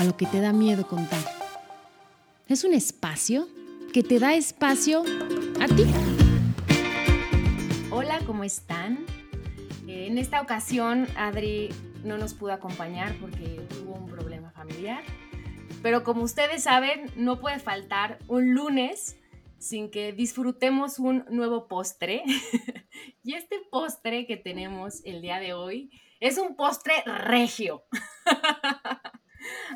A lo que te da miedo contar. Es un espacio que te da espacio a ti. Hola, ¿cómo están? Eh, en esta ocasión Adri no nos pudo acompañar porque tuvo un problema familiar. Pero como ustedes saben, no puede faltar un lunes sin que disfrutemos un nuevo postre. y este postre que tenemos el día de hoy es un postre regio.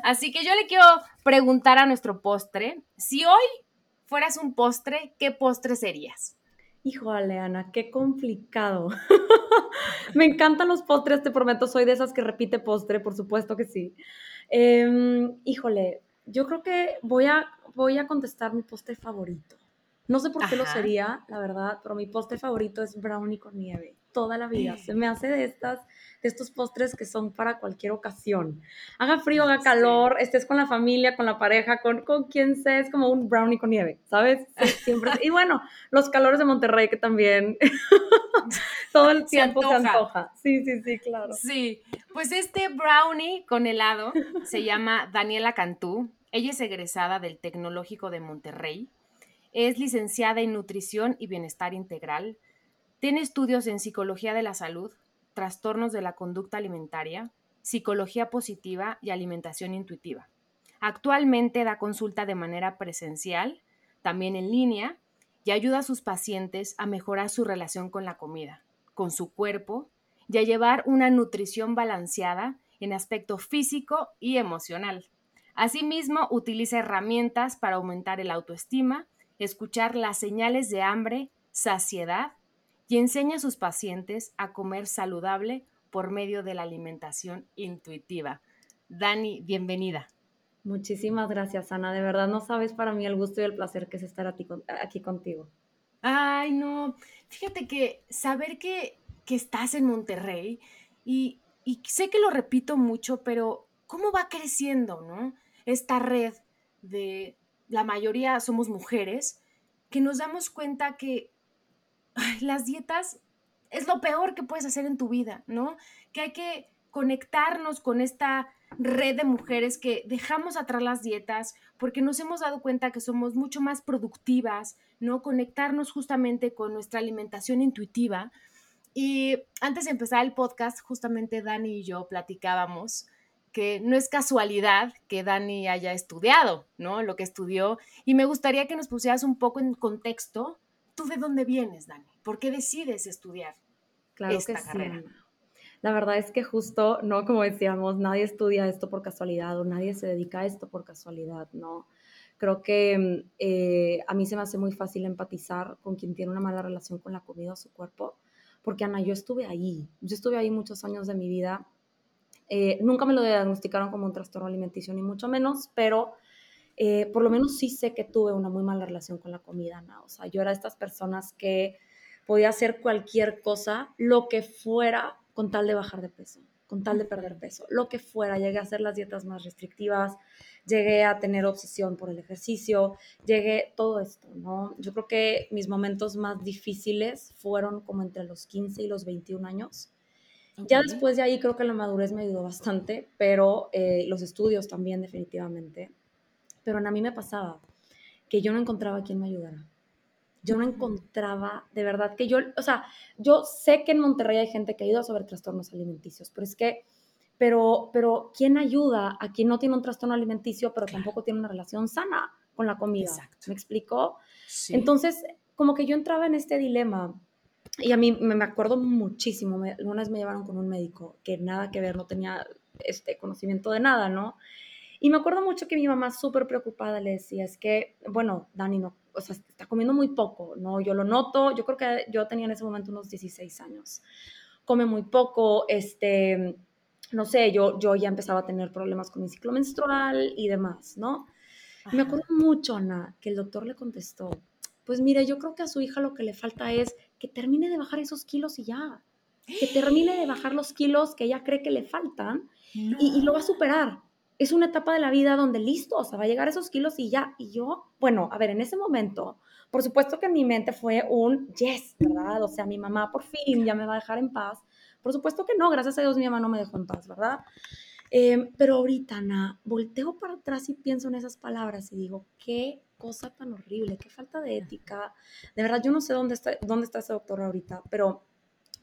Así que yo le quiero preguntar a nuestro postre, si hoy fueras un postre, ¿qué postre serías? Híjole, Ana, qué complicado. Me encantan los postres, te prometo, soy de esas que repite postre, por supuesto que sí. Em, híjole, yo creo que voy a, voy a contestar mi postre favorito. No sé por qué lo sería, la verdad, pero mi postre favorito es brownie con nieve. Toda la vida. Se me hace de estas, de estos postres que son para cualquier ocasión. Haga frío, haga calor, estés con la familia, con la pareja, con, con quien sea, es como un brownie con nieve, ¿sabes? Siempre. y bueno, los calores de Monterrey que también todo el tiempo se antoja. Sí, sí, sí, claro. Sí, pues este brownie con helado se llama Daniela Cantú. Ella es egresada del Tecnológico de Monterrey es licenciada en Nutrición y Bienestar Integral. Tiene estudios en Psicología de la Salud, Trastornos de la Conducta Alimentaria, Psicología Positiva y Alimentación Intuitiva. Actualmente da consulta de manera presencial, también en línea, y ayuda a sus pacientes a mejorar su relación con la comida, con su cuerpo y a llevar una nutrición balanceada en aspecto físico y emocional. Asimismo, utiliza herramientas para aumentar el autoestima escuchar las señales de hambre, saciedad y enseña a sus pacientes a comer saludable por medio de la alimentación intuitiva. Dani, bienvenida. Muchísimas gracias, Ana. De verdad no sabes para mí el gusto y el placer que es estar aquí contigo. Ay, no. Fíjate que saber que, estás en Monterrey y, y sé que lo repito mucho, pero cómo va creciendo, ¿no? Esta red de, la mayoría somos mujeres, que nos damos cuenta que las dietas es lo peor que puedes hacer en tu vida, ¿no? Que hay que conectarnos con esta red de mujeres que dejamos atrás las dietas porque nos hemos dado cuenta que somos mucho más productivas, ¿no? Conectarnos justamente con nuestra alimentación intuitiva. Y antes de empezar el podcast, justamente Dani y yo platicábamos que no es casualidad que Dani haya estudiado, ¿no? Lo que estudió. Y me gustaría que nos pusieras un poco en contexto. ¿Tú de dónde vienes, Dani? ¿Por qué decides estudiar claro esta carrera? La verdad es que justo, ¿no? Como decíamos, nadie estudia esto por casualidad o nadie se dedica a esto por casualidad, ¿no? Creo que eh, a mí se me hace muy fácil empatizar con quien tiene una mala relación con la comida o su cuerpo, porque Ana, yo estuve ahí, yo estuve ahí muchos años de mi vida eh, nunca me lo diagnosticaron como un trastorno alimenticio, ni mucho menos, pero eh, por lo menos sí sé que tuve una muy mala relación con la comida, ¿no? O sea, yo era de estas personas que podía hacer cualquier cosa, lo que fuera, con tal de bajar de peso, con tal de perder peso, lo que fuera. Llegué a hacer las dietas más restrictivas, llegué a tener obsesión por el ejercicio, llegué todo esto, ¿no? Yo creo que mis momentos más difíciles fueron como entre los 15 y los 21 años ya después de ahí creo que la madurez me ayudó bastante, pero eh, los estudios también definitivamente. Pero a mí me pasaba que yo no encontraba quien me ayudara. Yo no encontraba, de verdad, que yo, o sea, yo sé que en Monterrey hay gente que ayuda sobre trastornos alimenticios, pero es que, pero, pero ¿quién ayuda a quien no tiene un trastorno alimenticio, pero tampoco tiene una relación sana con la comida? Exacto. ¿Me explico? Entonces, como que yo entraba en este dilema y a mí me acuerdo muchísimo, me, vez me llevaron con un médico que nada que ver, no tenía este conocimiento de nada, ¿no? Y me acuerdo mucho que mi mamá súper preocupada le decía, es que, bueno, Dani, no, o sea, está comiendo muy poco, ¿no? Yo lo noto, yo creo que yo tenía en ese momento unos 16 años. Come muy poco, este, no sé, yo, yo ya empezaba a tener problemas con mi ciclo menstrual y demás, ¿no? Me acuerdo mucho, Ana, que el doctor le contestó, pues mire, yo creo que a su hija lo que le falta es que termine de bajar esos kilos y ya, que termine de bajar los kilos que ella cree que le faltan y, y, lo va a superar. Es una etapa de la vida donde listo, o sea, va a llegar a esos kilos y ya. Y yo, bueno, a ver, en ese momento, por supuesto que en mi mente fue un yes, ¿verdad? O sea, mi mamá por fin ya me va a dejar en paz. Por supuesto que no, gracias a Dios mi mamá no me dejó en paz, ¿verdad? Eh, pero ahorita, Ana, volteo para atrás y pienso en esas palabras y digo, qué cosa tan horrible, qué falta de ética. De verdad, yo no sé dónde está, dónde está ese doctor ahorita, pero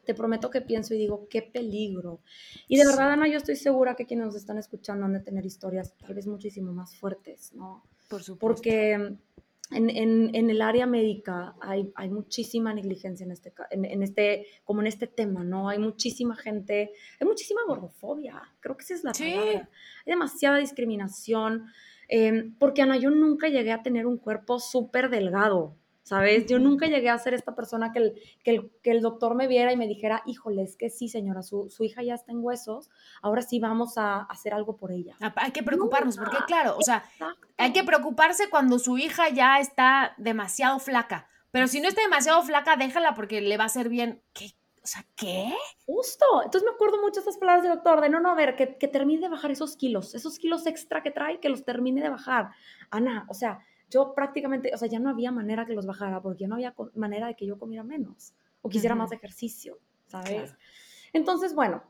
te prometo que pienso y digo, qué peligro. Y de verdad, Ana, yo estoy segura que quienes nos están escuchando han de tener historias tal vez muchísimo más fuertes, ¿no? Por supuesto. Porque en, en, en, el área médica hay, hay muchísima negligencia en este, en, este, como en este tema, ¿no? Hay muchísima gente, hay muchísima gordofobia, creo que esa es la sí. palabra. Hay demasiada discriminación, eh, porque Ana, yo nunca llegué a tener un cuerpo súper delgado, ¿sabes? Yo nunca llegué a ser esta persona que el, que el, que el doctor me viera y me dijera, híjole, es que sí, señora, su, su, hija ya está en huesos, ahora sí vamos a hacer algo por ella. Hay que preocuparnos, porque claro, o sea, hay que preocuparse cuando su hija ya está demasiado flaca, pero si no está demasiado flaca, déjala porque le va a hacer bien. ¿Qué? O sea, ¿qué? Justo. Entonces me acuerdo mucho de estas palabras del doctor, de no, no, a ver, que, que termine de bajar esos kilos, esos kilos extra que trae, que los termine de bajar. Ana, o sea, yo prácticamente, o sea, ya no había manera que los bajara porque ya no había manera de que yo comiera menos o quisiera más ejercicio, ¿sabes? Claro. Entonces, bueno,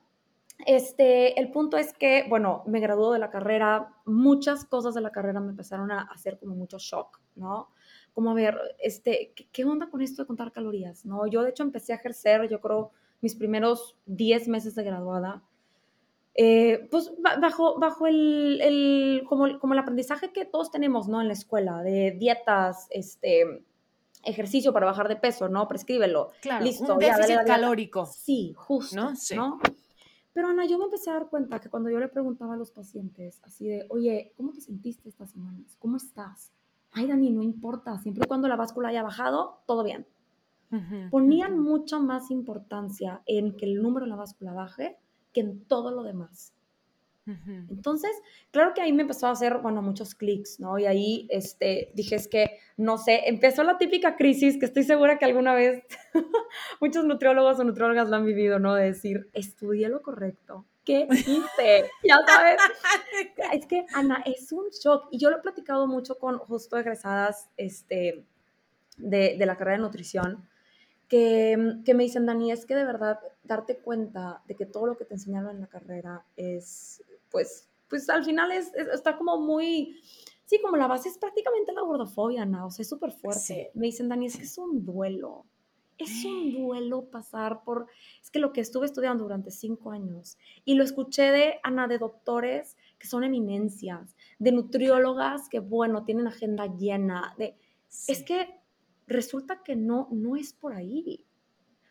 este, el punto es que, bueno, me graduó de la carrera, muchas cosas de la carrera me empezaron a hacer como mucho shock, ¿no? Como a ver, este, ¿qué, ¿qué onda con esto de contar calorías? ¿No? Yo de hecho empecé a ejercer, yo creo, mis primeros 10 meses de graduada, eh, pues bajo, bajo el, el, como, como el aprendizaje que todos tenemos, ¿no? En la escuela, de dietas, este, ejercicio para bajar de peso, ¿no? Prescríbelo. Claro, Listo, un ya, déficit dale, dale, calórico. Sí, justo, ¿No? Sí. ¿no? Pero Ana, yo me empecé a dar cuenta que cuando yo le preguntaba a los pacientes, así de, oye, ¿cómo te sentiste estas semanas? ¿Cómo estás? Ay, Dani, no importa, siempre y cuando la báscula haya bajado, todo bien. Uh -huh, Ponían uh -huh. mucha más importancia en que el número de la báscula baje que en todo lo demás. Uh -huh. Entonces, claro que ahí me empezó a hacer, bueno, muchos clics, ¿no? Y ahí este, dije, es que, no sé, empezó la típica crisis que estoy segura que alguna vez muchos nutriólogos o nutriólogas lo han vivido, ¿no? De decir, estudié lo correcto. ¿Qué hice? ya sabes. es que, Ana, es un shock. Y yo lo he platicado mucho con justo egresadas este, de, de la carrera de nutrición que, que, me dicen, Dani, es que de verdad darte cuenta de que todo lo que te enseñaron en la carrera es, pues, pues al final es, es está como muy, sí, como la base es prácticamente la gordofobia, ¿no? O sea, es súper fuerte. Sí. Me dicen, Dani, es que es un duelo. Es un duelo pasar por, es que lo que estuve estudiando durante cinco años y lo escuché de Ana, de doctores que son eminencias, de nutriólogas que, bueno, tienen agenda llena, de, sí. es que resulta que no, no es por ahí.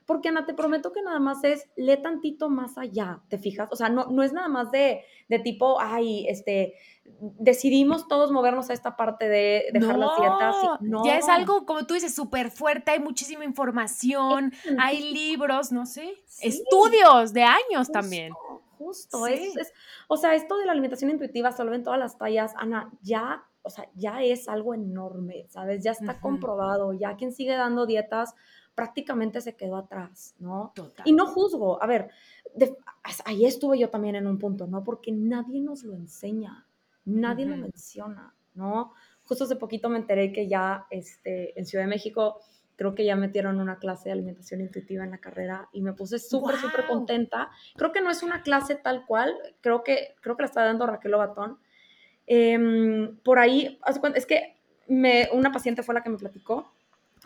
Porque Ana, te prometo que nada más es, lee tantito más allá, ¿te fijas? O sea, no, no es nada más de, de tipo, ay, este, decidimos todos movernos a esta parte de dejar no, las dietas. Y, no, ya es algo, como tú dices, súper fuerte, hay muchísima información, hay libros, no sé, sí. estudios de años justo, también. Justo, sí. es, es, o sea, esto de la alimentación intuitiva solo en todas las tallas, Ana, ya o sea, ya es algo enorme, ¿sabes? Ya está uh -huh. comprobado, ya quien sigue dando dietas prácticamente se quedó atrás, ¿no? Total. Y no juzgo, a ver, de, ahí estuve yo también en un punto, ¿no? Porque nadie nos lo enseña, nadie uh -huh. lo menciona, ¿no? Justo hace poquito me enteré que ya este, en Ciudad de México creo que ya metieron una clase de alimentación intuitiva en la carrera y me puse súper, wow. súper contenta. Creo que no es una clase tal cual, creo que, creo que la está dando Raquel Obatón, eh, por ahí, es que me, una paciente fue la que me platicó,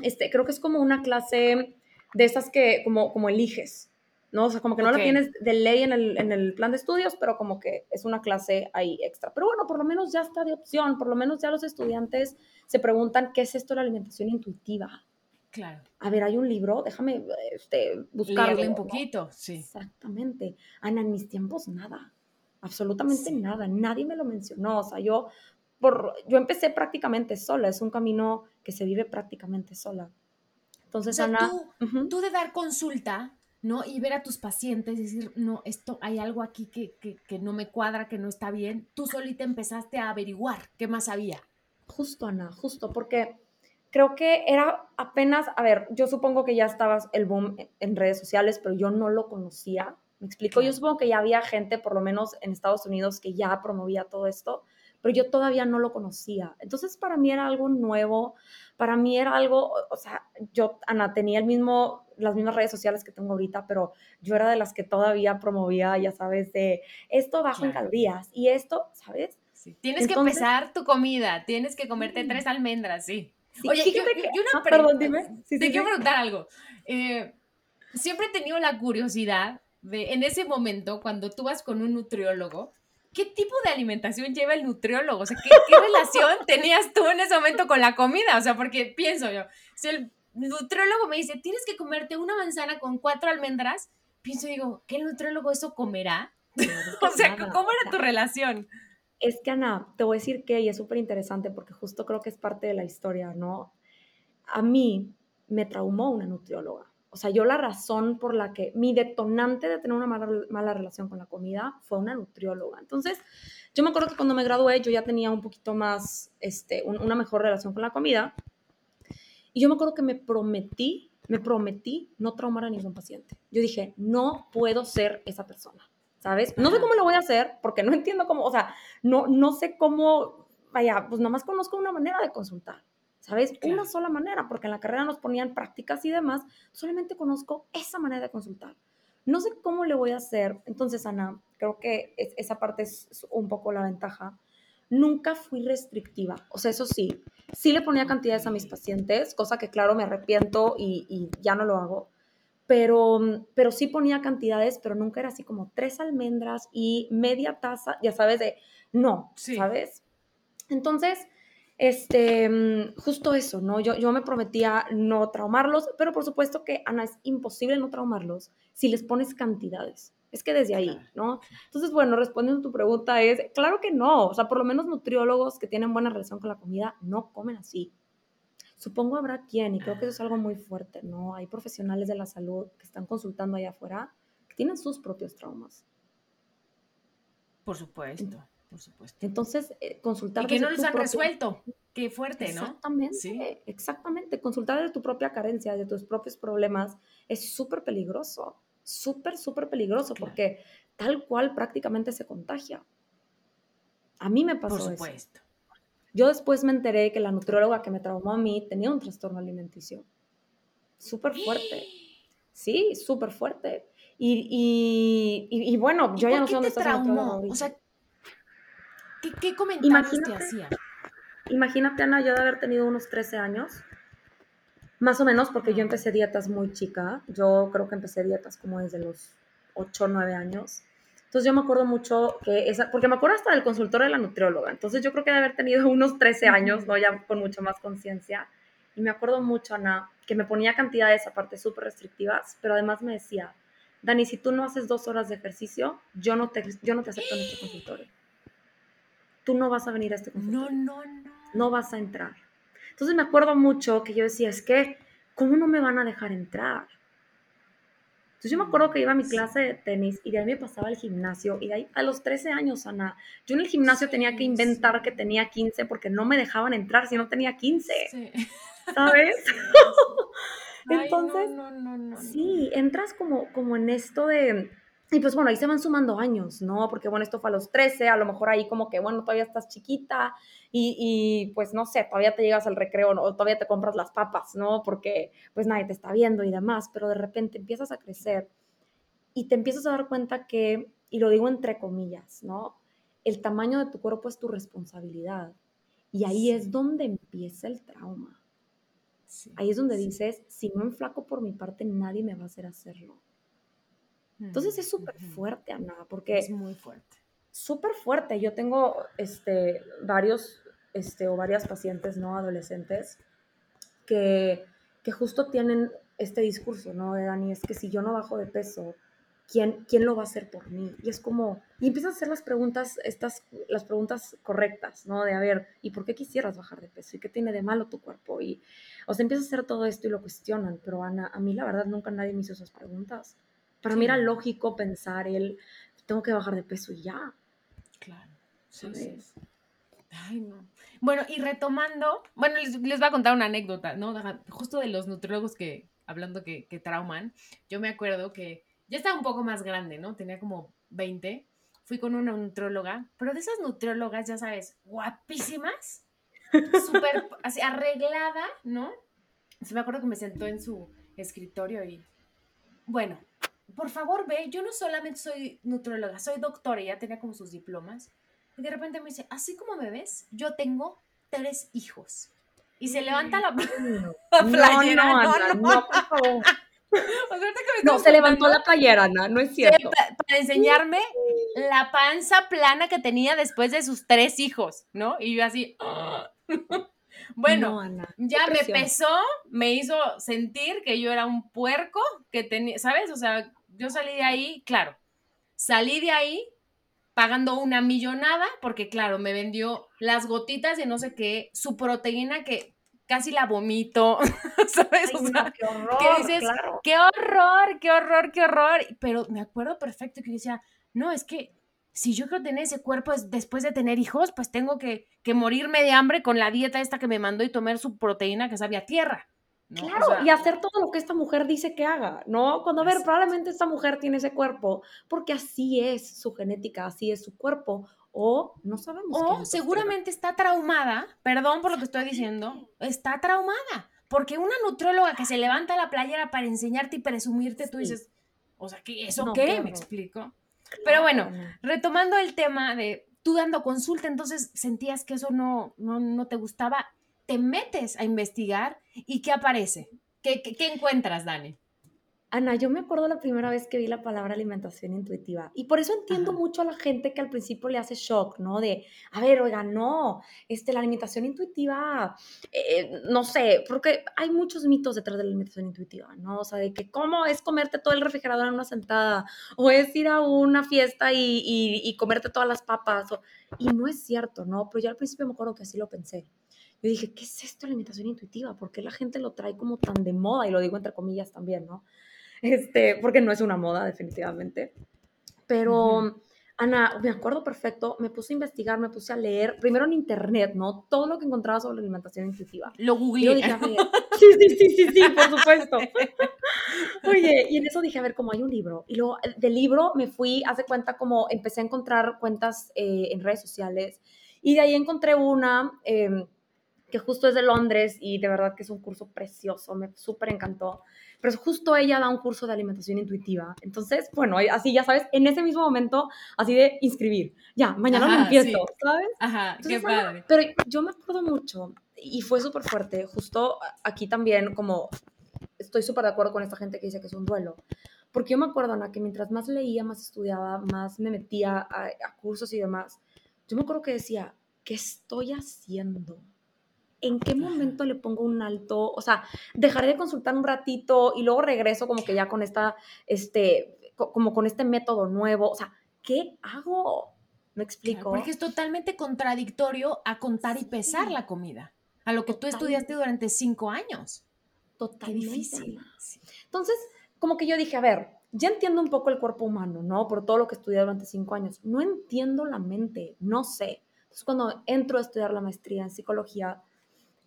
este, creo que es como una clase de esas que como, como eliges, ¿no? O sea, como que no okay. la tienes de ley en el, en el plan de estudios, pero como que es una clase ahí extra. Pero bueno, por lo menos ya está de opción, por lo menos ya los estudiantes se preguntan qué es esto de la alimentación intuitiva. Claro. A ver, hay un libro, déjame este, buscarlo. Leerle un poquito, ¿no? sí. Exactamente. Ana, en mis tiempos nada absolutamente sí. nada, nadie me lo mencionó, o sea, yo, por, yo empecé prácticamente sola, es un camino que se vive prácticamente sola. Entonces, o sea, Ana... Tú, uh -huh. tú, de dar consulta, ¿no? Y ver a tus pacientes y decir, no, esto hay algo aquí que, que, no me cuadra, que no está bien. Tú solita empezaste a averiguar qué más había. Justo, Ana, justo, porque creo que era apenas, a ver, yo supongo que ya estabas el boom en redes sociales, pero yo no lo conocía. ¿Me explico? Yo supongo que ya había gente, por lo menos en Estados Unidos, que ya promovía todo esto, pero yo todavía no lo conocía. Entonces, para mí era algo nuevo, para mí era algo, o sea, yo, Ana, tenía el mismo, las mismas redes sociales que tengo ahorita, pero yo era de las que todavía promovía, ya sabes, de esto bajo en calorías y esto, ¿sabes? Tienes que pesar tu comida, tienes que comerte tres almendras, sí. Oye, yo, una ah, perdón, dime. te quiero preguntar algo. Eh, siempre he tenido la curiosidad de, en ese momento, cuando tú vas con un nutriólogo, ¿qué tipo de alimentación lleva el nutriólogo? O sea, ¿qué, ¿qué, relación tenías tú en ese momento con la comida? O sea, porque pienso yo, si el nutriólogo me dice, tienes que comerte una manzana con cuatro almendras, pienso y digo, ¿qué nutriólogo eso comerá? o sea, ¿cómo era tu relación? Es que, Ana, te voy a decir que, y es súper interesante porque justo creo que es parte de la historia, ¿no? A mí me traumó una nutrióloga. O sea, yo la razón por la que mi detonante de tener una mala, mala relación con la comida fue una nutrióloga. Entonces, yo me acuerdo que cuando me gradué yo ya tenía un poquito más, este, una mejor relación con la comida. Y yo me acuerdo que me prometí, me prometí no traumar a ningún paciente. Yo dije, no puedo ser esa persona. ¿sabes? No sé cómo lo voy a hacer porque no entiendo cómo, o sea, no, no sé cómo, vaya, pues nomás conozco una manera de consultar, ¿sabes? Una sola manera, porque en la carrera nos ponían prácticas y demás, solamente conozco esa manera de consultar. No sé cómo le voy a hacer. Entonces, Ana, creo que esa parte es un poco la ventaja. Nunca fui restrictiva. O sea, eso sí, sí le ponía cantidades a mis pacientes, cosa que claro me arrepiento y, y ya no lo hago pero, pero sí ponía cantidades, pero nunca era así como tres almendras y media taza, ya sabes, de no, ¿sabes? Entonces, este, justo eso, ¿no? Yo, yo me prometía no traumarlos, pero por supuesto que, Ana, es imposible no traumarlos si les pones cantidades. Es que desde ahí, ¿no? Entonces, bueno, respondiendo a tu pregunta es, claro que no, o sea, por lo menos nutriólogos que tienen buena relación con la comida no comen así. Supongo habrá quien, y creo que eso es algo muy fuerte, ¿no? Hay profesionales de la salud que están consultando allá afuera que tienen sus propios traumas. Por supuesto, por supuesto. Entonces, eh, consultar. Y que no los han resuelto. Qué fuerte, ¿no? Exactamente, exactamente. Consultar de tu propia carencia, de tus propios problemas, es súper peligroso. Súper, súper peligroso, porque tal cual prácticamente se contagia. A mí me pasó Por supuesto. Yo después me enteré que la nutrióloga que me traumó a mí tenía un trastorno alimenticio. Súper fuerte. Sí, súper fuerte. Y, y, bueno, yo ya no sé dónde está traumó? O sea, ¿qué, comentarios te hacía? Imagínate, Ana, yo de haber tenido unos 13 años, más o menos, porque yo empecé dietas muy chica. Yo creo que empecé dietas como desde los 8 o 9 años. Entonces yo me acuerdo mucho que esa, porque me acuerdo hasta del consultor de la nutrióloga, entonces yo creo que de haber tenido unos 13 años, ¿no? Ya con mucho más conciencia. Y me acuerdo mucho, Ana, que me ponía cantidades aparte súper restrictivas, pero además me decía, Dani, si tú no haces dos horas de ejercicio, yo no te, yo no te acepto en este consultorio. Tú no vas a venir a este consultorio. No, no, no. No vas a entrar. Entonces me acuerdo mucho que yo decía, es que, ¿cómo no me van a dejar entrar? Entonces yo me acuerdo que iba a mi clase de tenis y de ahí me pasaba al gimnasio y de ahí a los 13 años, Ana, yo en el gimnasio tenía que inventar que tenía 15 porque no me dejaban entrar si no tenía 15. ¿Sabes? Entonces, sí, entras como, como en esto de y pues bueno, ahí se van sumando años, ¿no? Porque bueno, esto fue a los 13, a lo mejor ahí como que, bueno, todavía estás chiquita y, y pues no sé, todavía te llegas al recreo o todavía te compras las papas, ¿no? Porque pues nadie te está viendo y demás, pero de repente empiezas a crecer y te empiezas a dar cuenta que, y lo digo entre comillas, ¿no? El tamaño de tu cuerpo es tu responsabilidad. Y ahí es donde empieza el trauma. ahí es donde dices, si no enflaco por mi parte, nadie me va a hacer hacerlo. Entonces es súper fuerte, Ana, porque... Es muy fuerte. Súper fuerte. Yo tengo este, varios este, o varias pacientes, ¿no? Adolescentes que, que justo tienen este discurso, ¿no? De Dani, es que si yo no bajo de peso, ¿quién, quién lo va a hacer por mí? Y es como, y empiezas a hacer las preguntas, estas, las preguntas correctas, ¿no? De a ver, ¿y por qué quisieras bajar de peso? ¿Y qué tiene de malo tu cuerpo? Y, o sea, empiezas a hacer todo esto y lo cuestionan, pero Ana, a mí la verdad nunca nadie me hizo esas preguntas Para mí era lógico pensar el, tengo que bajar de peso y ya. Claro. Sí, Ay, no. Bueno, y retomando, bueno, les, les, voy a contar una anécdota, ¿no? Justo de los nutriólogos que, hablando que, que trauman, yo me acuerdo que ya estaba un poco más grande, ¿no? Tenía como 20. Fui con una nutrióloga, pero de esas nutriólogas, ya sabes, guapísimas, súper así arreglada, ¿no? Se me acuerdo que me sentó en su escritorio y, bueno, por favor ve, yo no solamente soy nutrióloga, soy doctora, y ya tenía como sus diplomas. Y de repente me dice, así como me ves, yo tengo tres hijos. Y se levanta la, playera. No, no, no, no, por favor. no, se levantó la playera, Ana, no es cierto. Para enseñarme la panza plana que tenía después de sus tres hijos, ¿no? Y yo así, ah". bueno, ya me pesó, me hizo sentir que yo era un puerco, que tenía, ¿sabes? O sea, yo salí de ahí, claro, salí de ahí pagando una millonada, porque claro, me vendió las gotitas de no sé qué, su proteína que casi la vomito, ¿sabes? o sea, qué horror, dices, qué horror, qué horror, qué horror. Pero me acuerdo perfecto que decía, no, es que si yo quiero tener ese cuerpo después de tener hijos, pues tengo que, que, morirme de hambre con la dieta esta que me mandó y tomar su proteína que sabía tierra. Claro, y hacer todo lo que esta mujer dice que haga, ¿no? Cuando a ver, probablemente esta mujer tiene ese cuerpo porque así es su genética, así es su cuerpo, o no sabemos. O seguramente está traumada, perdón por lo que estoy diciendo, está traumada. Porque una nutróloga que se levanta la playera para enseñarte y presumirte, tú dices, o sea, ¿qué, ¿eso qué? ¿Me explico? Pero bueno, retomando el tema de tú dando consulta, entonces sentías que eso no, no, no te gustaba, te metes a investigar y ¿qué aparece? ¿Qué, qué, qué encuentras, Dani? Ana, yo me acuerdo la primera vez que vi la palabra alimentación intuitiva y por eso entiendo mucho a la gente que al principio le hace shock, ¿no? De, a ver, oiga, no, este, la alimentación intuitiva, eh, no sé, porque hay muchos mitos detrás de la alimentación intuitiva, ¿no? O sea, de que cómo es comerte todo el refrigerador en una sentada o es ir a una fiesta y, y comerte todas las papas, o, y no es cierto, ¿no? Pero yo al principio me acuerdo que así lo pensé. Yo dije, ¿qué es esto, la alimentación intuitiva? ¿Por qué la gente lo trae como tan de moda? Y lo digo entre comillas también, ¿no? Este, porque no es una moda definitivamente. Pero, Ana, me acuerdo perfecto, me puse a investigar, me puse a leer, primero en internet, ¿no? Todo lo que encontraba sobre alimentación intuitiva. Lo googleé. sí, sí, sí, sí, sí, por supuesto. Oye, y en eso dije, a ver, como hay un libro. Y luego del libro me fui, hace cuenta como empecé a encontrar cuentas eh, en redes sociales. Y de ahí encontré una em, que justo es de Londres y de verdad que es un curso precioso, me súper encantó pero justo ella da un curso de alimentación intuitiva. Entonces, bueno, así ya sabes, en ese mismo momento, así de inscribir, ya, mañana lo empiezo, ¿sabes? Ajá, qué padre. pero yo me acuerdo mucho y fue súper fuerte, justo aquí también como estoy súper de acuerdo con esta gente que dice que es un duelo, porque yo me acuerdo, Ana, que mientras más leía, más estudiaba, más me metía a, a cursos y demás, yo me acuerdo que decía, ¿qué estoy haciendo? En qué momento le pongo un alto, o sea, dejaré de consultar un ratito y luego regreso como que ya con esta, este, como con este método nuevo, o sea, ¿qué hago? ¿Me explico? porque es totalmente contradictorio a contar y pesar la comida, a lo que tú estudiaste durante cinco años. Totalmente. Qué difícil. Entonces, como que yo dije, a ver, ya entiendo un poco el cuerpo humano, ¿no? Por todo lo que estudié durante cinco años. No entiendo la mente, no sé. Entonces, cuando entro a estudiar la maestría en psicología,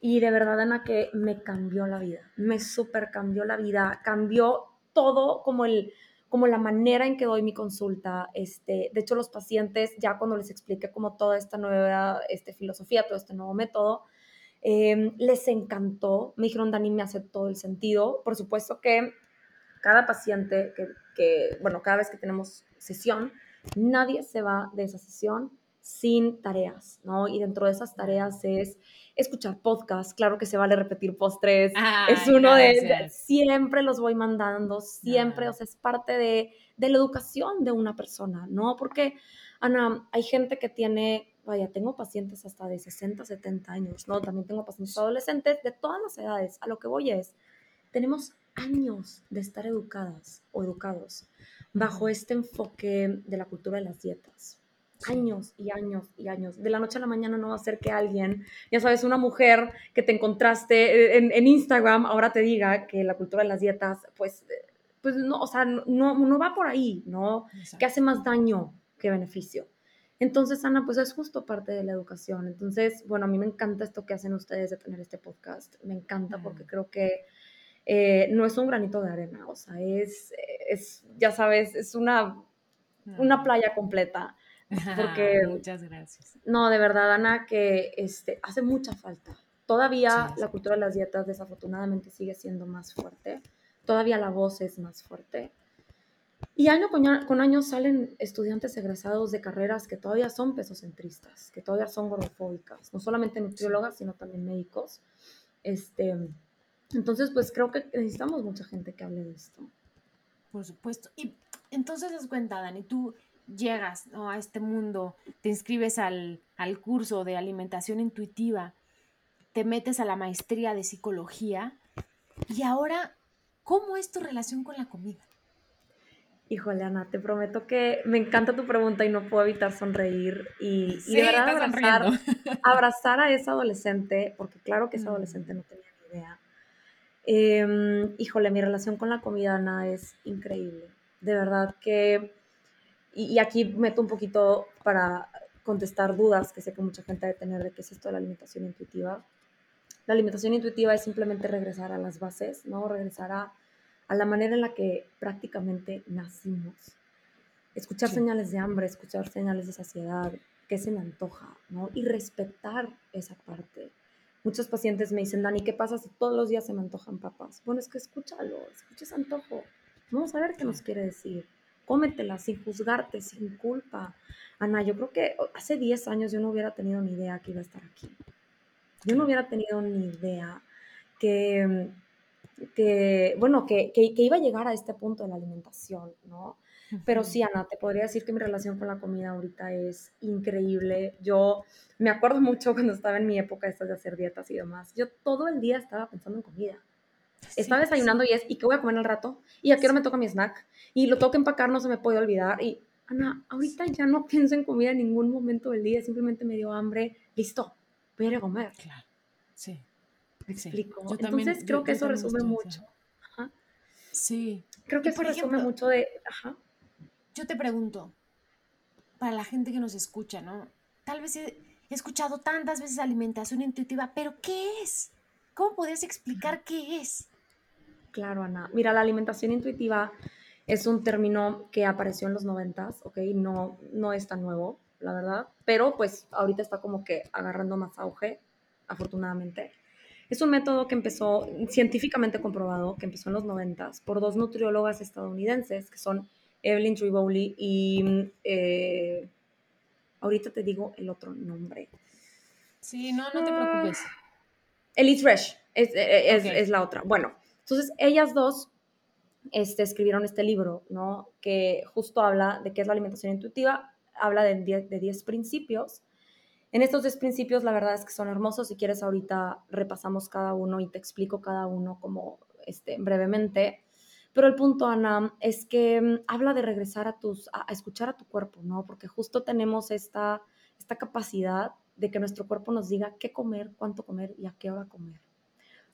y de verdad, Ana, que me cambió la vida, me súper cambió la vida, cambió todo como el como la manera en que doy mi consulta. Este, de hecho, los pacientes, ya cuando les expliqué como toda esta nueva este, filosofía, todo este nuevo método, em, les encantó. Me dijeron, Dani, me hace todo el sentido. Por supuesto que cada paciente, que, bueno, cada vez que tenemos sesión, nadie se va de esa sesión sin tareas, ¿no? Y dentro de esas tareas es escuchar podcasts, claro que se vale repetir postres, es uno de, siempre los voy mandando, siempre, o sea, es parte de, de, la educación de una persona, ¿no? Porque, Ana, hay gente que tiene, vaya, tengo pacientes hasta de 60, 70 años, ¿no? También tengo pacientes adolescentes de todas las edades, a lo que voy es, tenemos años de estar educadas o educados bajo este enfoque de la cultura de las dietas, años y años y años. De la noche a la mañana no va a ser que alguien, ya sabes, una mujer que te encontraste en, Instagram ahora te diga que la cultura de las dietas, pues, pues no, o sea, no, no va por ahí, ¿no? Que hace más daño que beneficio. Entonces, Ana, pues es justo parte de la educación. Entonces, bueno, a mí me encanta esto que hacen ustedes de tener este podcast. Me encanta porque creo que eh, no es un granito de arena, o sea, es, es ya sabes, es una, una playa completa. Porque, Muchas gracias. No, de verdad, Ana, que este, hace mucha falta. Todavía la cultura de las dietas desafortunadamente sigue siendo más fuerte. Todavía la voz es más fuerte. Y año con, año salen estudiantes egresados de carreras que todavía son pesocentristas, que todavía son gordofóbicas, no solamente nutriólogas, sino también médicos. Este, entonces, pues creo que necesitamos mucha gente que hable de esto. Por supuesto. Y entonces, das cuenta, Dani, tú llegas a este mundo, te inscribes al, al curso de alimentación intuitiva, te metes a la maestría de psicología y ahora, ¿cómo es tu relación con la comida? Híjole, Ana, te prometo que me encanta tu pregunta y no puedo evitar sonreír y, de verdad abrazar, abrazar, a esa adolescente, porque claro que esa mm. adolescente no tenía ni idea. Em, híjole, mi relación con la comida, Ana, es increíble. De verdad que, y, y, aquí meto un poquito para contestar dudas que sé que mucha gente debe tener de qué es esto de la alimentación intuitiva. La alimentación intuitiva es simplemente regresar a las bases, ¿no? Regresar a a la manera en la que prácticamente nacimos. Escuchar señales de hambre, escuchar señales de saciedad, qué se me antoja, ¿no? Y respetar esa parte. Muchos pacientes me dicen, Dani, ¿qué pasa si todos los días se me antojan papas? Bueno, es que escúchalo, escucha ese antojo. Vamos a ver qué nos quiere decir. Cómetela sin juzgarte, sin culpa. Ana, yo creo que hace 10 años yo no hubiera tenido ni idea que iba a estar aquí. Yo no hubiera tenido ni idea que que, bueno, que, que, iba a llegar a este punto de la alimentación, ¿no? Pero sí, Ana, te podría decir que mi relación con la comida ahorita es increíble. Yo me acuerdo mucho cuando estaba en mi época esta de hacer dietas y demás. Yo todo el día estaba pensando en comida. Estaba desayunando y es, ¿y qué voy a comer al rato? ¿Y a qué hora me toca mi snack? Y lo tengo que empacar, no se me puede olvidar. Y, Ana, ahorita ya no pienso en comida en ningún momento del día. Simplemente me dio hambre. Listo, voy a ir a comer. Claro, sí explico. Entonces creo que eso resume mucho. Sí. Creo que eso resume mucho de... Ajá. Yo te pregunto, para la gente que nos escucha, ¿no? Tal vez he, escuchado tantas veces alimentación intuitiva, pero ¿qué es? ¿Cómo podrías explicar qué es? Claro, Ana. Mira, la alimentación intuitiva es un término que apareció en los noventas, ¿ok? No, no es tan nuevo, la verdad, pero pues ahorita está como que agarrando más auge, afortunadamente. Es un método que empezó, científicamente comprobado, que empezó en los 90 por dos nutriólogas estadounidenses, que son Evelyn Triboli y eh, ahorita te digo el otro nombre. Sí, no, no te preocupes. Elise Resch es, es, la otra. Bueno, entonces ellas dos este, escribieron este libro, ¿no? Que justo habla de qué es la alimentación intuitiva, habla de 10 principios en estos tres principios, la verdad es que son hermosos. Si quieres, ahorita repasamos cada uno y te explico cada uno como este, brevemente. Pero el punto, Ana, es que mm, habla de regresar a, tus, a, escuchar a tu cuerpo, ¿no? Porque justo tenemos esta, esta capacidad de que nuestro cuerpo nos diga qué comer, cuánto comer y a qué hora comer.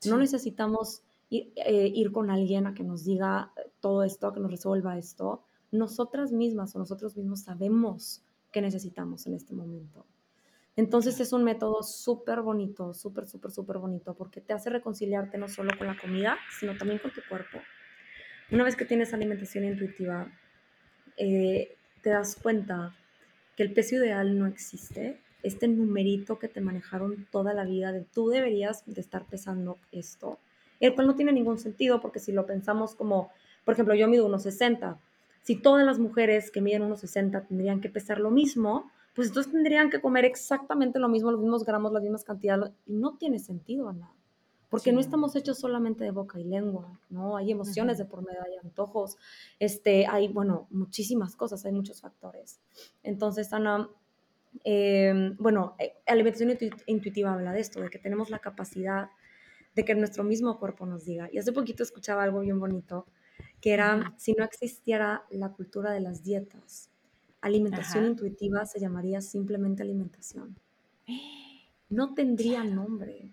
No necesitamos ir, eh, ir, con alguien a que nos diga todo esto, a que nos resuelva esto. Nosotras mismas o nosotros mismos sabemos qué necesitamos en este momento. Entonces es un método súper bonito, súper, súper, súper bonito, porque te hace reconciliarte no solo con la comida, sino también con tu cuerpo. Una vez que tienes alimentación intuitiva, eh, te das cuenta que el peso ideal no existe. Este numerito que te manejaron toda la vida de tú deberías de estar pesando esto, el cual no tiene ningún sentido porque si lo pensamos como, por ejemplo, yo mido 1,60. Si todas las mujeres que miden 1,60 tendrían que pesar lo mismo, pues entonces tendrían que comer exactamente lo mismo, los mismos gramos, las mismas cantidades, y no tiene sentido, Ana. Porque no estamos hechos solamente de boca y lengua, ¿no? Hay emociones de por medio, hay antojos, este, hay, bueno, muchísimas cosas, hay muchos factores. Entonces, Ana, em, bueno, eh, alimentación intuitiva habla de esto, de que tenemos la capacidad de que nuestro mismo cuerpo nos diga. Y hace poquito escuchaba algo bien bonito, que era, si no existiera la cultura de las dietas, Alimentación intuitiva se llamaría simplemente alimentación. No tendría nombre.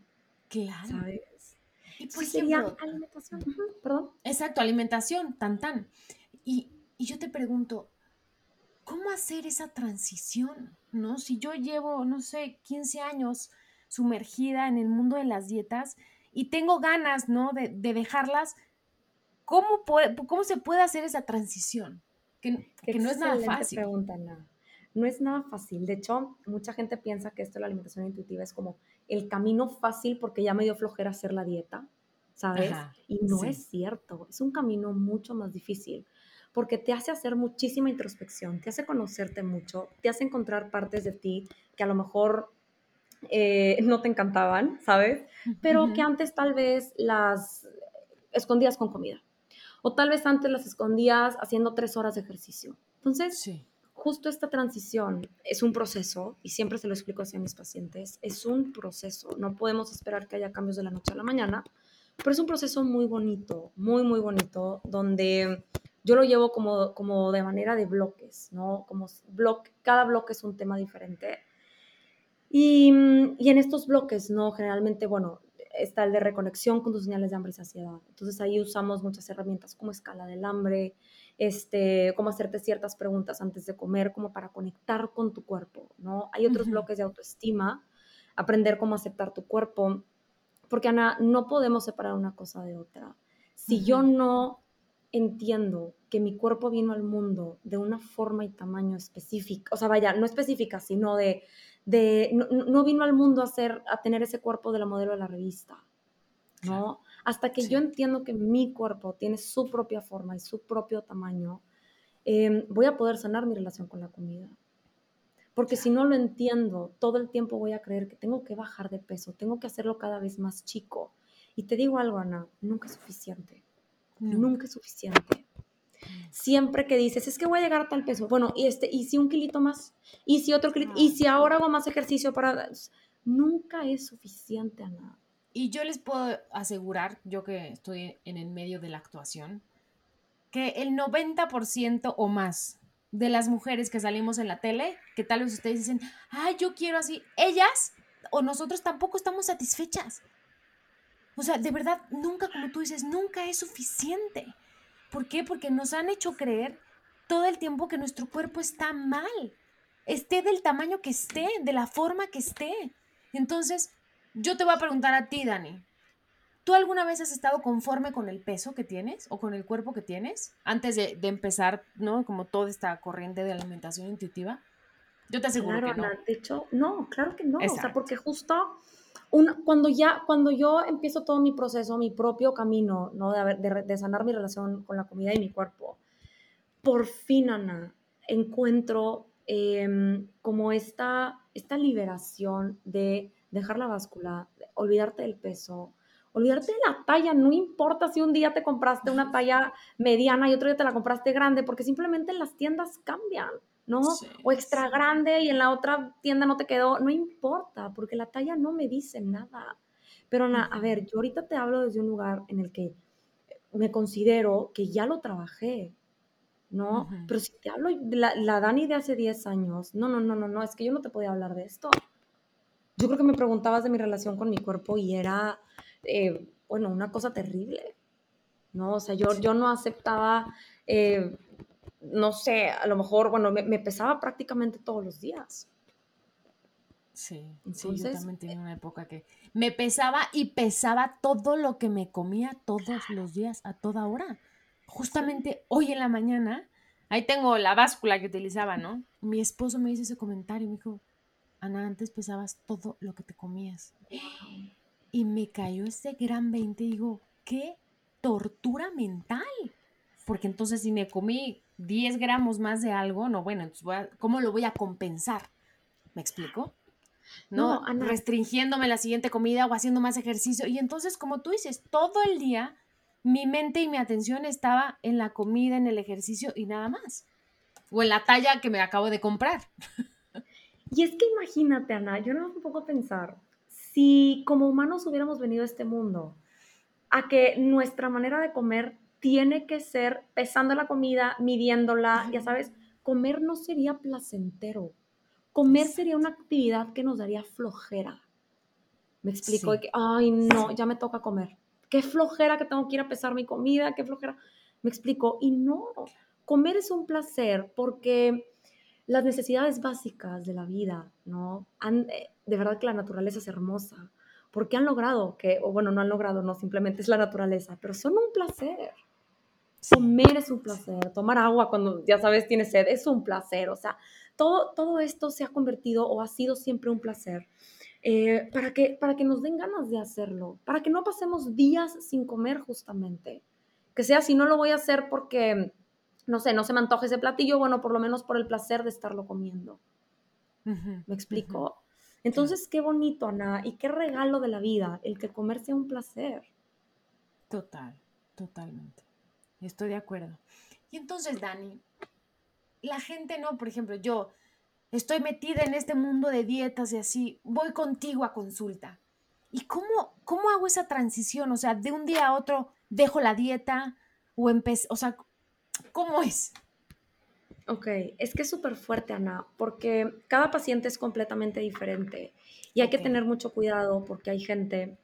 Claro. ¿Sabes? Y por ejemplo, alimentación. Perdón. Exacto, alimentación, tan tan. Y, y yo te pregunto, ¿cómo hacer esa transición? ¿No? Si yo llevo, no sé, 15 años sumergida en el mundo de las dietas y tengo ganas, ¿no? De, de dejarlas, ¿cómo, puede, ¿cómo se puede hacer esa transición? Que, que no es nada fácil. Pregunta, no. no es nada fácil. De hecho, mucha gente piensa que esto de la alimentación intuitiva es como el camino fácil porque ya me dio flojera hacer la dieta, ¿sabes? y no es cierto. Es un camino mucho más difícil porque te hace hacer muchísima introspección, te hace conocerte mucho, te hace encontrar partes de ti que a lo mejor eh, no te encantaban, ¿sabes? Pero que antes tal vez las escondías con comida. O tal vez antes las escondías haciendo tres horas de ejercicio. Entonces, justo esta transición es un proceso, y siempre se lo explico así a mis pacientes, es un proceso. No podemos esperar que haya cambios de la noche a la mañana, pero es un proceso muy bonito, muy, muy bonito, donde yo lo llevo como, como de manera de bloques, ¿no? Como bloque, cada bloque es un tema diferente. Y, y, en estos bloques, ¿no? Generalmente, bueno, está el de reconexión con tus señales de hambre y saciedad. Entonces ahí usamos muchas herramientas como escala del hambre, este, cómo hacerte ciertas preguntas antes de comer, como para conectar con tu cuerpo, ¿no? Hay otros bloques de autoestima, aprender cómo aceptar tu cuerpo, porque Ana, no podemos separar una cosa de otra. Si yo no entiendo que mi cuerpo vino al mundo de una forma y tamaño específica, o sea, vaya, no específica, sino de, de no, vino al mundo a, ser, a tener ese cuerpo de la modelo de la revista, ¿no? Hasta que yo entiendo que mi cuerpo tiene su propia forma y su propio tamaño, em, voy a poder sanar mi relación con la comida. Porque si no lo entiendo, todo el tiempo voy a creer que tengo que bajar de peso, tengo que hacerlo cada vez más chico. Y te digo algo, Ana, nunca es suficiente. Nunca es suficiente. Siempre que dices, es que voy a llegar a tal peso, bueno, y, este, y si un kilito más, y si otro kilito, y si ahora hago más ejercicio para... Nunca es suficiente, Ana. Y yo les puedo asegurar, yo que estoy en el medio de la actuación, que el 90% o más de las mujeres que salimos en la tele, que tal vez ustedes dicen, ay, yo quiero así, ellas o nosotros tampoco estamos satisfechas. O sea, de verdad, nunca, como tú dices, nunca es suficiente. ¿Por qué? Porque nos han hecho creer todo el tiempo que nuestro cuerpo está mal, esté del tamaño que esté, de la forma que esté. Entonces, yo te voy a preguntar a ti, Dani. ¿Tú alguna vez has estado conforme con el peso que tienes o con el cuerpo que tienes antes de, empezar, ¿no? Como toda esta corriente de alimentación intuitiva. Yo te aseguro que no. De hecho, no, claro que no. O sea, porque justo cuando ya, cuando yo empiezo todo mi proceso, mi propio camino, ¿no? De, de, sanar mi relación con la comida y mi cuerpo, por fin, Ana, encuentro em, como esta, esta liberación de dejar la báscula, olvidarte del peso, olvidarte de la talla, no importa si un día te compraste una talla mediana y otro día te la compraste grande, porque simplemente las tiendas cambian. ¿No? o extra grande y en la otra tienda no te quedó, no importa, porque la talla no me dice nada. Pero a ver, yo ahorita te hablo desde un lugar en el que me considero que ya lo trabajé, ¿no? Pero si te hablo, la, la, Dani de hace 10 años, no, no, no, no, no, es que yo no te podía hablar de esto. Yo creo que me preguntabas de mi relación con mi cuerpo y era, eh, bueno, una cosa terrible, ¿no? O sea, yo, yo no aceptaba eh, no sé, a lo mejor, bueno, me, pesaba prácticamente todos los días. Sí, sí, yo también tenía una época que me pesaba y pesaba todo lo que me comía todos los días, a toda hora. Justamente hoy en la mañana, ahí tengo la báscula que utilizaba, ¿no? Mi esposo me hizo ese comentario, me dijo, Ana, antes pesabas todo lo que te comías. Y me cayó ese gran 20 y digo, qué tortura mental. Porque entonces si me comí 10 gramos más de algo, no, bueno, entonces ¿cómo lo voy a compensar? ¿Me explico? No, restringiéndome la siguiente comida o haciendo más ejercicio. Y entonces, como tú dices, todo el día mi mente y mi atención estaba en la comida, en el ejercicio y nada más. O en la talla que me acabo de comprar. Y es que imagínate, Ana, yo no un poco pensar, si como humanos hubiéramos venido a este mundo a que nuestra manera de comer tiene que ser pesando la comida, midiéndola, ya sabes, comer no sería placentero. Comer sería una actividad que nos daría flojera. Me explico, que, ay, no, ya me toca comer. qué flojera que tengo que ir a pesar mi comida, qué flojera. Me explico. Y no, comer es un placer porque las necesidades básicas de la vida, ¿no? Eh, de verdad que la naturaleza es hermosa. Porque han logrado que, o bueno, no han logrado, no, simplemente es la naturaleza, pero son un placer. Comer es un placer, tomar agua cuando ya sabes tienes sed es un placer, o sea, todo, todo esto se ha convertido o ha sido siempre un placer eh, para, que, para que nos den ganas de hacerlo, para que no pasemos días sin comer justamente. Que sea, si no lo voy a hacer porque, no sé, no se me antoja ese platillo, bueno, por lo menos por el placer de estarlo comiendo. ¿Me explico? Entonces, qué bonito, Ana, y qué regalo de la vida el que comer sea un placer. Total, totalmente. Estoy de acuerdo. Y entonces, Dani, la gente no, por ejemplo, yo estoy metida en este mundo de dietas y así, voy contigo a consulta. ¿Y cómo, cómo hago esa transición? O sea, de un día a otro dejo la dieta o empiezo, o sea, ¿cómo es? Ok, es que es súper fuerte, Ana, porque cada paciente es completamente diferente y hay que tener mucho cuidado porque hay gente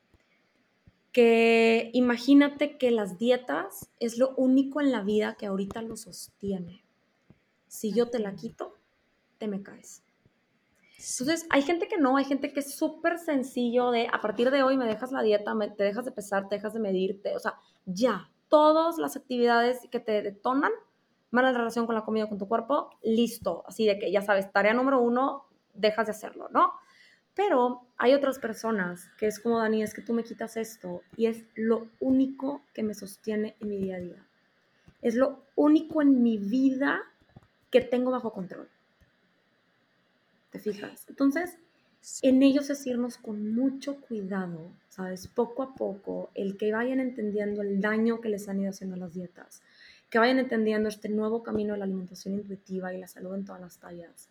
que imagínate que las dietas es lo único en la vida que ahorita lo sostiene. Si yo te la quito, te me caes. Entonces, hay gente que no, hay gente que es súper sencillo de a partir de hoy me dejas la dieta, te dejas de pesar, te dejas de medirte, o sea, ya, todas las actividades que te detonan mala relación con la comida, con tu cuerpo, listo, así de que ya sabes, tarea número uno, dejas de hacerlo, ¿no? Pero hay otras personas que es como, Dani, es que tú me quitas esto y es lo único que me sostiene en mi día a día. Es lo único en mi vida que tengo bajo control. ¿Te fijas? Entonces, en ellos es irnos con mucho cuidado, ¿sabes? Poco a poco, el que vayan entendiendo el daño que les han ido haciendo las dietas, que vayan entendiendo este nuevo camino de la alimentación intuitiva y la salud en todas las tallas,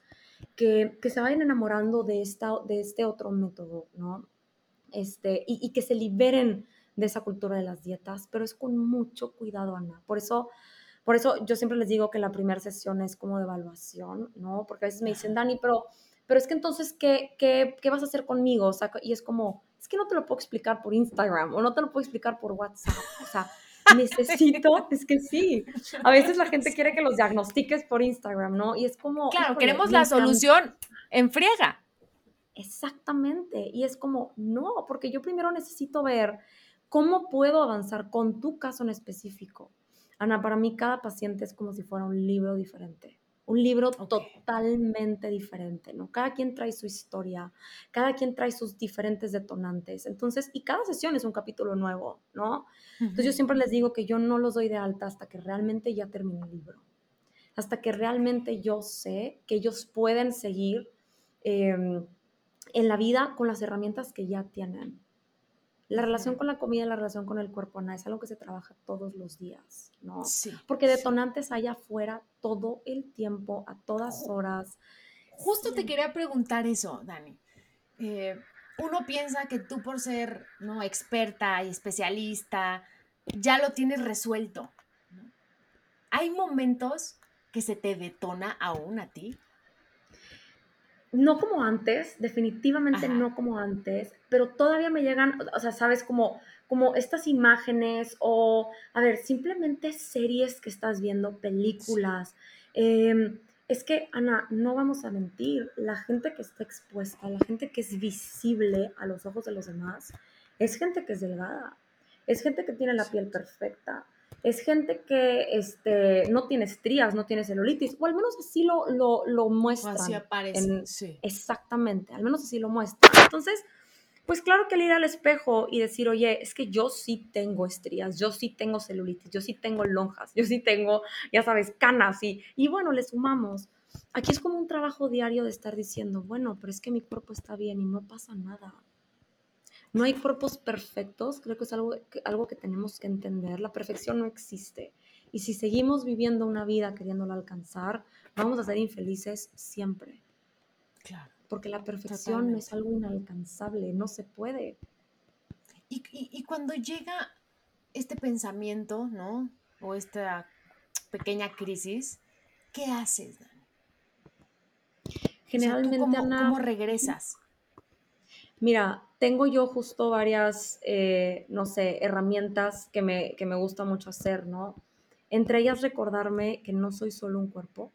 que, se vayan enamorando de, esta, de este otro método, ¿no? Este, y, que se liberen de esa cultura de las dietas, pero es con mucho cuidado, Ana. Por eso, por eso yo siempre les digo que la primera sesión es como de evaluación, ¿no? Porque a veces me dicen, Dani, pero, pero es que entonces, ¿qué, qué, qué vas a hacer conmigo? O sea, y es como, es que no te lo puedo explicar por Instagram o no te lo puedo explicar por WhatsApp. O sea, necesito, es que sí. A veces la gente quiere que los diagnostiques por Instagram, ¿no? Y es como... Claro, queremos la solución en friega. Exactamente. Y es como, no, porque yo primero necesito ver cómo puedo avanzar con tu caso en específico. Ana, para mí cada paciente es como si fuera un libro diferente un libro totalmente diferente, ¿no? Cada quien trae su historia, cada quien trae sus diferentes detonantes. Entonces, y cada sesión es un capítulo nuevo, ¿no? Entonces yo siempre les digo que yo no los doy de alta hasta que realmente ya termine el libro, hasta que realmente yo sé que ellos pueden seguir em, en la vida con las herramientas que ya tienen. La relación con la comida la relación con el cuerpo, Ana, es algo que se trabaja todos los días, ¿no? Sí. Porque detonantes hay afuera todo el tiempo, a todas horas. Justo te quería preguntar eso, Dani. Eh, uno piensa que tú por ser ¿no? experta y especialista, ya lo tienes resuelto. ¿Hay momentos que se te detona aún a ti? no como antes, definitivamente no como antes, pero todavía me llegan, o sea, sabes, como, como estas imágenes o, a ver, simplemente series que estás viendo, películas. Em, es que, Ana, no vamos a mentir, la gente que está expuesta, la gente que es visible a los ojos de los demás, es gente que es delgada, es gente que tiene la piel perfecta, es gente que este, no tiene estrías, no tiene celulitis, o al menos así lo, lo, lo muestran. así aparece, sí. Exactamente, al menos así lo muestran. Entonces, pues claro que al ir al espejo y decir, oye, es que yo sí tengo estrías, yo sí tengo celulitis, yo sí tengo lonjas, yo sí tengo, ya sabes, canas, y, y bueno, le sumamos. Aquí es como un trabajo diario de estar diciendo, bueno, pero es que mi cuerpo está bien y no pasa nada. No hay cuerpos perfectos, creo que es algo que, algo que tenemos que entender. La perfección no existe. Y si seguimos viviendo una vida queriéndola alcanzar, vamos a ser infelices siempre. Claro. Porque la perfección es algo inalcanzable, no se puede. Y, cuando llega este pensamiento, ¿no? O esta pequeña crisis, ¿qué haces, Dani? Generalmente, ¿cómo regresas? Mira, tengo yo justo varias, eh, no sé, herramientas que me, que me gusta mucho hacer, ¿no? Entre ellas recordarme que no soy solo un cuerpo,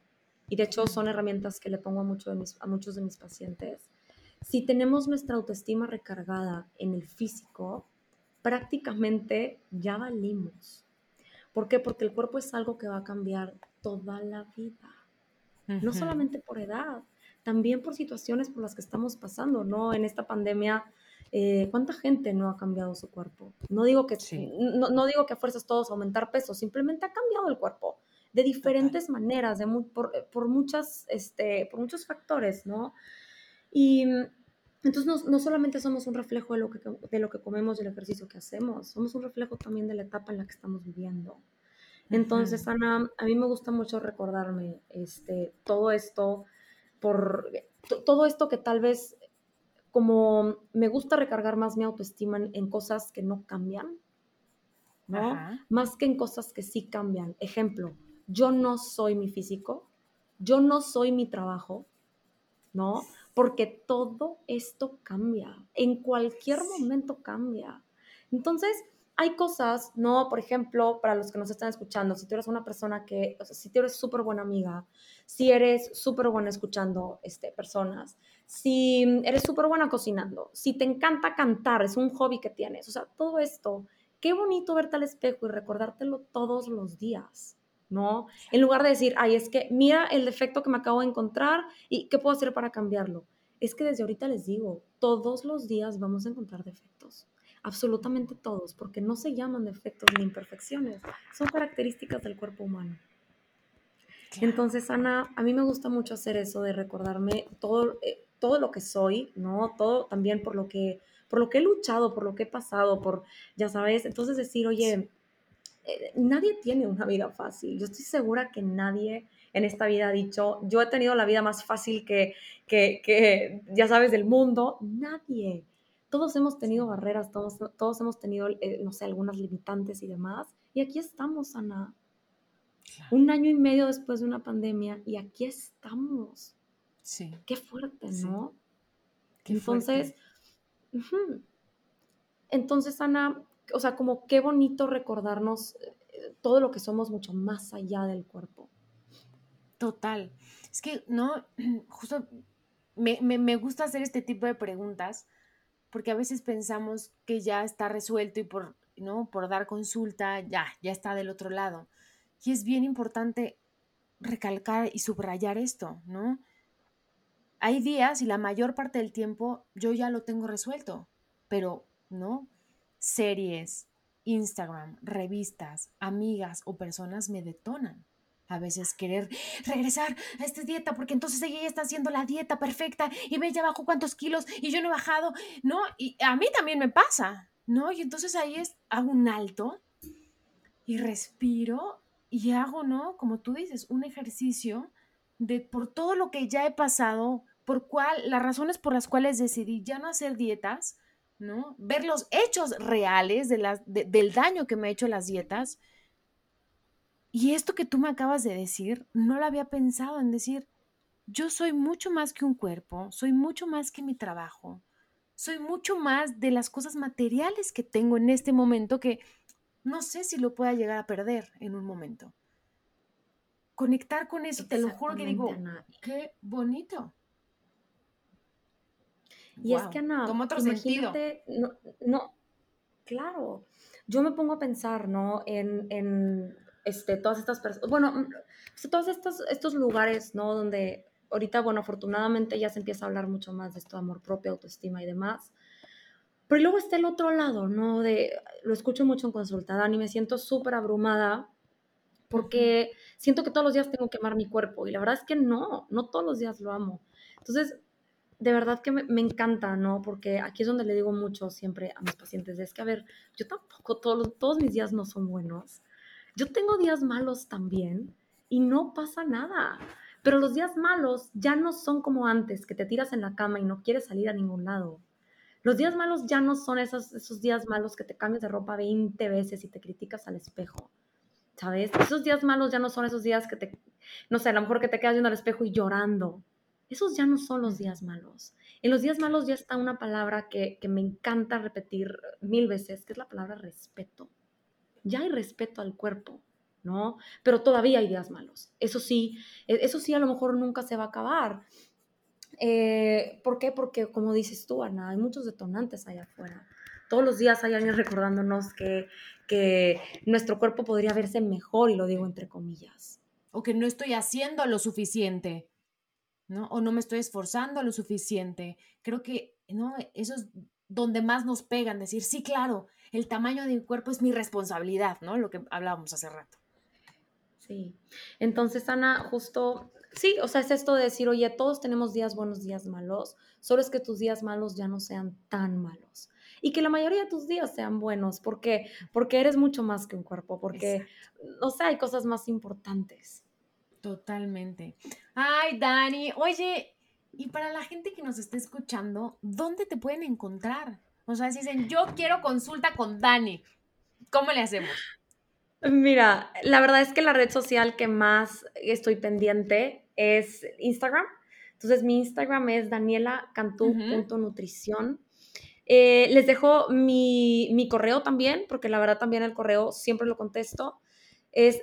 y de hecho son herramientas que le pongo a, mucho de a muchos de mis pacientes. Si tenemos nuestra autoestima recargada en el físico, prácticamente ya valimos. ¿Por qué? Porque el cuerpo es algo que va a cambiar toda la vida. No solamente por edad, también por situaciones por las que estamos pasando, ¿no? En esta pandemia, eh, ¿cuánta gente no ha cambiado su cuerpo? No digo que, no, digo que a fuerzas todos aumentar peso, simplemente ha cambiado el cuerpo de diferentes maneras, de por, muchas, este, por muchos factores, ¿no? Y entonces no, solamente somos un reflejo de lo, que, de lo que comemos y el ejercicio que hacemos, somos un reflejo también de la etapa en la que estamos viviendo. Entonces, Ana, a mí me gusta mucho recordarme este, todo esto, por todo esto que tal vez como me gusta recargar más mi autoestima en, cosas que no cambian, ¿no? Más que en cosas que sí cambian. Ejemplo, yo no soy mi físico, yo no soy mi trabajo, ¿no? Porque todo esto cambia, en cualquier momento cambia. Entonces, hay cosas, ¿no? Por ejemplo, para los que nos están escuchando, si tú eres una persona que, o sea, si tú eres súper buena amiga, si eres súper buena escuchando este, personas, si eres súper buena cocinando, si te encanta cantar, es un hobby que tienes, o sea, todo esto, qué bonito verte al espejo y recordártelo todos los días. ¿No? En lugar de decir, ay, es que mira el defecto que me acabo de encontrar y qué puedo hacer para cambiarlo. Es que desde ahorita les digo, todos los días vamos a encontrar defectos, absolutamente todos, porque no se llaman defectos ni imperfecciones, son características del cuerpo humano. Entonces, Ana, a mí me gusta mucho hacer eso de recordarme todo, eh, todo lo que soy, ¿no? Todo también por lo que por lo que he luchado, por lo que he pasado, por, ya sabes, entonces decir, oye, eh, nadie tiene una vida fácil. Yo estoy segura que nadie en esta vida ha dicho, yo he tenido la vida más fácil que, que, ya sabes, del mundo. Nadie. Todos hemos tenido barreras, todos, todos hemos tenido, eh, no sé, algunas limitantes y demás. Y aquí estamos, Ana. Un año y medio después de una pandemia y aquí estamos. Sí. Qué fuerte, ¿no? entonces, entonces, Ana, o sea, como qué bonito recordarnos eh, todo lo que somos mucho más allá del cuerpo. Total. Es que, no, justo me, gusta hacer este tipo de preguntas porque a veces pensamos que ya está resuelto y por, ¿no? por dar consulta ya, ya está del otro lado. Y es bien importante recalcar y subrayar esto, ¿no? Hay días y la mayor parte del tiempo yo ya lo tengo resuelto, pero, ¿no? Series, Instagram, revistas, amigas o personas me detonan. A veces querer regresar a esta dieta porque entonces ella ya está haciendo la dieta perfecta y ve ya bajó cuántos kilos y yo no he bajado, ¿no? Y a mí también me pasa, ¿no? Y entonces ahí es, hago un alto y respiro y hago, ¿no? Como tú dices, un ejercicio de por todo lo que ya he pasado, por cuál, las razones por las cuales decidí ya no hacer dietas, ¿no? Ver los hechos reales de del daño que me ha hecho las dietas. Y esto que tú me acabas de decir, no lo había pensado en decir, yo soy mucho más que un cuerpo, soy mucho más que mi trabajo, soy mucho más de las cosas materiales que tengo en este momento que no sé si lo pueda llegar a perder en un momento. Conectar con eso, te lo juro que digo, qué bonito. Y es que Ana, Toma otro sentido. No, no, claro. Yo me pongo a pensar, ¿no? En, en este, todas estas personas, bueno, mm, todos estos, estos lugares, ¿no? Donde ahorita, bueno, afortunadamente ya se empieza a hablar mucho más de esto, amor propio, autoestima y demás. Pero luego está el otro lado, ¿no? De, lo escucho mucho en consulta, Dani, me siento súper abrumada porque siento que todos los días tengo que amar mi cuerpo y la verdad es que no, no todos los días lo amo. Entonces, de verdad que me, encanta, ¿no? Porque aquí es donde le digo mucho siempre a mis pacientes, es que, a ver, yo tampoco, todos, todos mis días no son buenos. Yo tengo días malos también y no pasa nada. Pero los días malos ya no son como antes, que te tiras en la cama y no quieres salir a ningún lado. Los días malos ya no son esos, esos días malos que te cambias de ropa 20 veces y te criticas al espejo. ¿Sabes? Esos días malos ya no son esos días que te, no sé, a lo mejor que te quedas viendo al espejo y llorando esos ya no son los días malos. En los días malos ya está una palabra que, que me encanta repetir mil veces, que es la palabra respeto. Ya hay respeto al cuerpo, ¿no? Pero todavía hay días malos. Eso sí, e, eso sí a lo mejor nunca se va a acabar. Eh, ¿Por qué? Porque como dices tú, Ana, hay muchos detonantes allá afuera. Todos los días hay alguien recordándonos que, que nuestro cuerpo podría verse mejor, y lo digo entre comillas. O que no estoy haciendo lo suficiente, ¿no? O no me estoy esforzando lo suficiente. Creo que, ¿no? Eso es donde más nos pegan, decir, sí, claro, el tamaño de mi cuerpo es mi responsabilidad, ¿no? Lo que hablábamos hace rato. Sí. Entonces, Ana, justo, sí, o sea, es esto de decir, oye, todos tenemos días buenos, días malos, solo es que tus días malos ya no sean tan malos. Y que la mayoría de tus días sean buenos, porque porque eres mucho más que un cuerpo, porque, o sea, hay cosas más importantes. Totalmente. Ay, Dani, oye, y para la gente que nos está escuchando, ¿dónde te pueden encontrar? O sea, si dicen, yo quiero consulta con Dani, ¿cómo le hacemos? Mira, la verdad es que la red social que más estoy pendiente es Instagram. Entonces, mi Instagram es danielacantú.nutrición. Eh, les dejo mi, correo también, porque la verdad también el correo siempre lo contesto. Es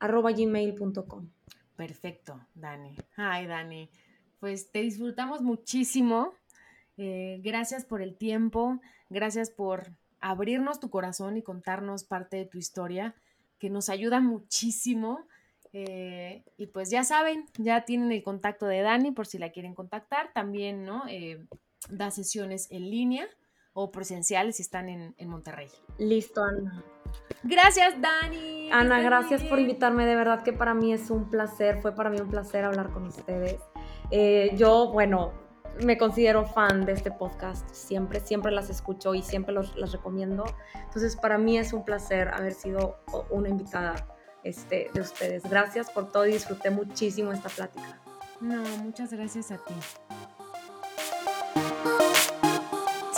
danielacantúm.gmail.com. Perfecto, Dani. Ay, Dani. Pues te disfrutamos muchísimo. Eh, gracias por el tiempo. Gracias por abrirnos tu corazón y contarnos parte de tu historia, que nos ayuda muchísimo. Eh, y pues ya saben, ya tienen el contacto de Dani por si la quieren contactar. También, ¿no? Eh, da sesiones en línea o presenciales si están en, Monterrey. Listo, Ana. Gracias, Dani. Ana, gracias por invitarme. De verdad que para mí es un placer, fue para mí un placer hablar con ustedes. Eh, yo, bueno, me considero fan de este podcast, siempre, siempre las escucho y siempre los, las recomiendo. Entonces, para mí es un placer haber sido una invitada este, de ustedes. Gracias por todo y disfruté muchísimo esta plática. No, muchas gracias a ti.